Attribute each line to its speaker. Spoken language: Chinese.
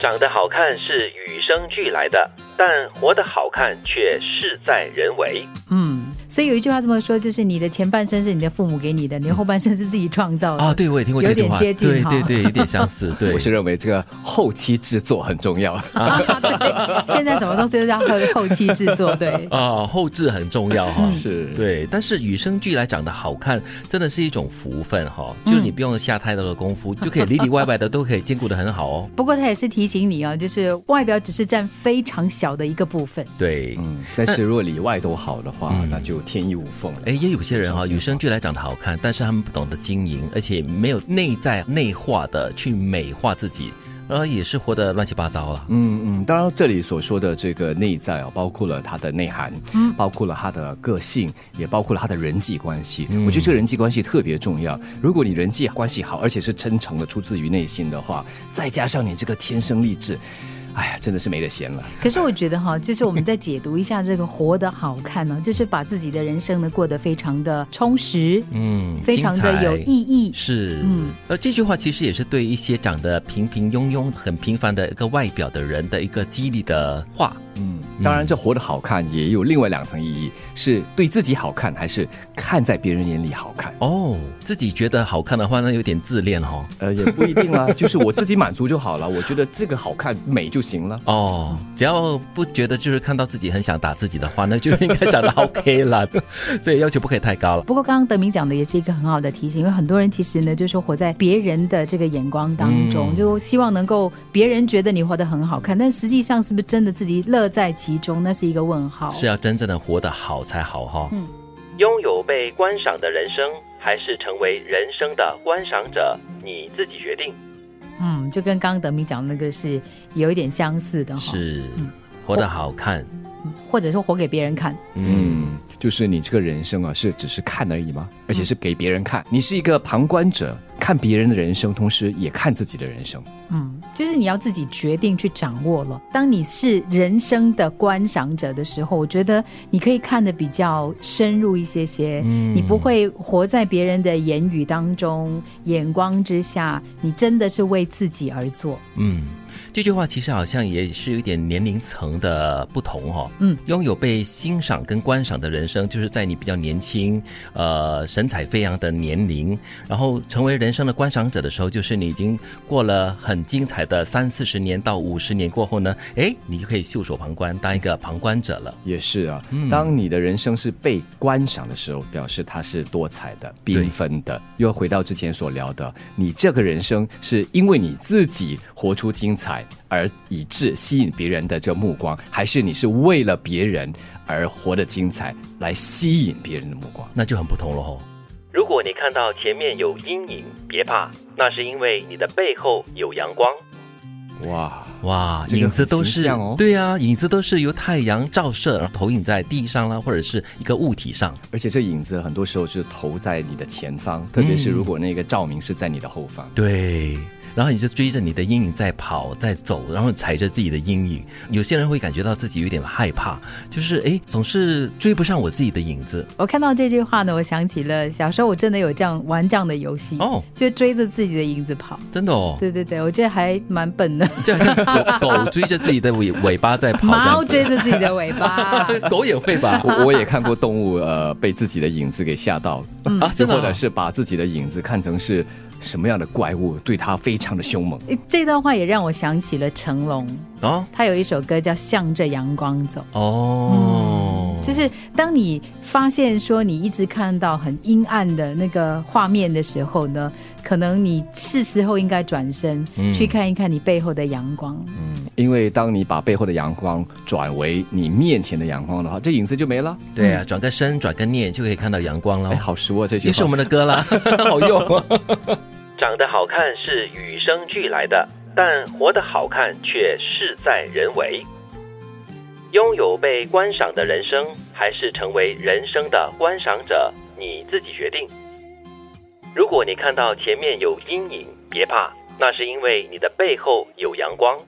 Speaker 1: 长得好看是与生俱来的，但活得好看却事在人为。
Speaker 2: 嗯，所以有一句话这么说，就是你的前半生是你的父母给你的，你的后半生是自己创造的。
Speaker 3: 啊，对，我也听过这
Speaker 2: 有点，接近哈
Speaker 3: 对对对，有点相似。对，
Speaker 4: 我是认为这个后期制作很重要。
Speaker 2: 啊，对，现在什么东西都叫后后期制作，对。
Speaker 3: 啊，后置很重要哈。
Speaker 4: 是，
Speaker 3: 对，但是与生俱来长得好看，真的是一种福分哈。就是你不用下太多的功夫，就可以里里外外的都可以兼顾的很好哦。
Speaker 2: 不过他也是提醒你哦，就是外表只是占非常小的一个部分。
Speaker 3: 对，
Speaker 4: 嗯，但是如果里外都好的话，那就天衣无缝了。
Speaker 3: 哎，也有些人哈，与生俱来长得好看，但是他们不懂得经营，而且没有内在内化的去美化自己，然后也是活得乱七八糟了。
Speaker 4: 嗯嗯，当然这里所说的这个内在啊，包括了他的内涵，嗯，包括了他的个性，也包括了他的人际关系。我觉得这个人际关系特别重要。如果你人际关系好，而且是真诚的出自于内心的话，再加上你这个天生丽质。哎呀，真的是没得闲了。
Speaker 2: 可是我觉得哈，就是我们再解读一下这个活得好看呢，就是把自己的人生呢过得非常的充实，
Speaker 3: 嗯，
Speaker 2: 非常的有意义。
Speaker 3: 是，嗯，而这句话其实也是对一些长得平平庸庸、很平凡的一个外表的人的一个激励的话。
Speaker 4: 嗯，当然，这活得好看也有另外两层意义：是对自己好看，还是看在别人眼里好看？
Speaker 3: 哦，自己觉得好看的话，那有点自恋哦。
Speaker 4: 呃，也不一定啦，就是我自己满足就好了。我觉得这个好看美就行了。
Speaker 3: 哦，只要不觉得就是看到自己很想打自己的话，那就应该长得 OK 了。所以要求不可以太高了。
Speaker 2: 不过刚刚德明讲的也是一个很好的提醒，因为很多人其实呢，就是活在别人的这个眼光当中，就希望能够别人觉得你活得很好看，但实际上是不是真的自己乐在其中，那是一个问号。
Speaker 3: 是要真正的活得好才好哈。
Speaker 1: 嗯，拥有被观赏的人生，还是成为人生的观赏者，你自己决定。
Speaker 2: 嗯，就跟刚刚德明讲的那个是有一点相似的哈。
Speaker 3: 是，活得好看，
Speaker 2: 或者说活给别人看。
Speaker 4: 嗯，就是你这个人生啊，是只是看而已吗？而且是给别人看，你是一个旁观者，看别人的人生，同时也看自己的人生。
Speaker 2: 嗯，就是你要自己决定去掌握了。当你是人生的观赏者的时候，我觉得你可以看得比较深入一些些，嗯、你不会活在别人的言语当中、眼光之下，你真的是为自己而做。
Speaker 3: 嗯。这句话其实好像也是有一点年龄层的不同哦，嗯，拥有被欣赏跟观赏的人生，就是在你比较年轻、呃神采飞扬的年龄，然后成为人生的观赏者的时候，就是你已经过了很精彩的三四十年到五十年过后呢，哎，你就可以袖手旁观，当一个旁观者了。
Speaker 4: 也是啊，当你的人生是被观赏的时候，表示它是多彩的、缤纷的。又回到之前所聊的，你这个人生是因为你自己活出精彩。而以致吸引别人的这目光，还是你是为了别人而活得精彩，来吸引别人的目光，
Speaker 3: 那就很不同了哦。
Speaker 1: 如果你看到前面有阴影，别怕，那是因为你的背后有阳光。
Speaker 4: 哇
Speaker 3: 哇，影子都是
Speaker 4: 哦，
Speaker 3: 对呀，影子都是由太阳照射，然后投影在地上啦，或者是一个物体上，
Speaker 4: 而且这影子很多时候是投在你的前方，特别是如果那个照明是在你的后方，
Speaker 3: 对。然后你就追着你的阴影在跑，在走，然后踩着自己的阴影。有些人会感觉到自己有点害怕，就是哎，总是追不上我自己的影子。
Speaker 2: 我看到这句话呢，我想起了小时候我真的有这样玩这样的游戏哦，就追着自己的影子跑。
Speaker 3: 真的哦？
Speaker 2: 对对对，我觉得还蛮笨的，
Speaker 3: 就好像狗狗追着自己的尾尾巴在跑，
Speaker 2: 猫追着自己的尾巴，
Speaker 3: 狗也会吧？
Speaker 4: 我我也看过动物呃被自己的影子给吓到啊，
Speaker 3: 真的，
Speaker 4: 或者是把自己的影子看成是。什么样的怪物对它非常的凶猛？
Speaker 2: 这段话也让我想起了成龙哦，他有一首歌叫《向着阳光走》哦，就是当你发现说你一直看到很阴暗的那个画面的时候呢，可能你是时候应该转身去看一看你背后的阳光。
Speaker 4: 嗯，因为当你把背后的阳光转为你面前的阳光的话，这影子就没了。
Speaker 3: 对啊，转个身，转个念就可以看到阳光了。
Speaker 4: 哎，好熟啊，这句
Speaker 3: 是我们的歌啦，好用。
Speaker 1: 长得好看是与生俱来的，但活得好看却事在人为。拥有被观赏的人生，还是成为人生的观赏者，你自己决定。如果你看到前面有阴影，别怕，那是因为你的背后有阳光。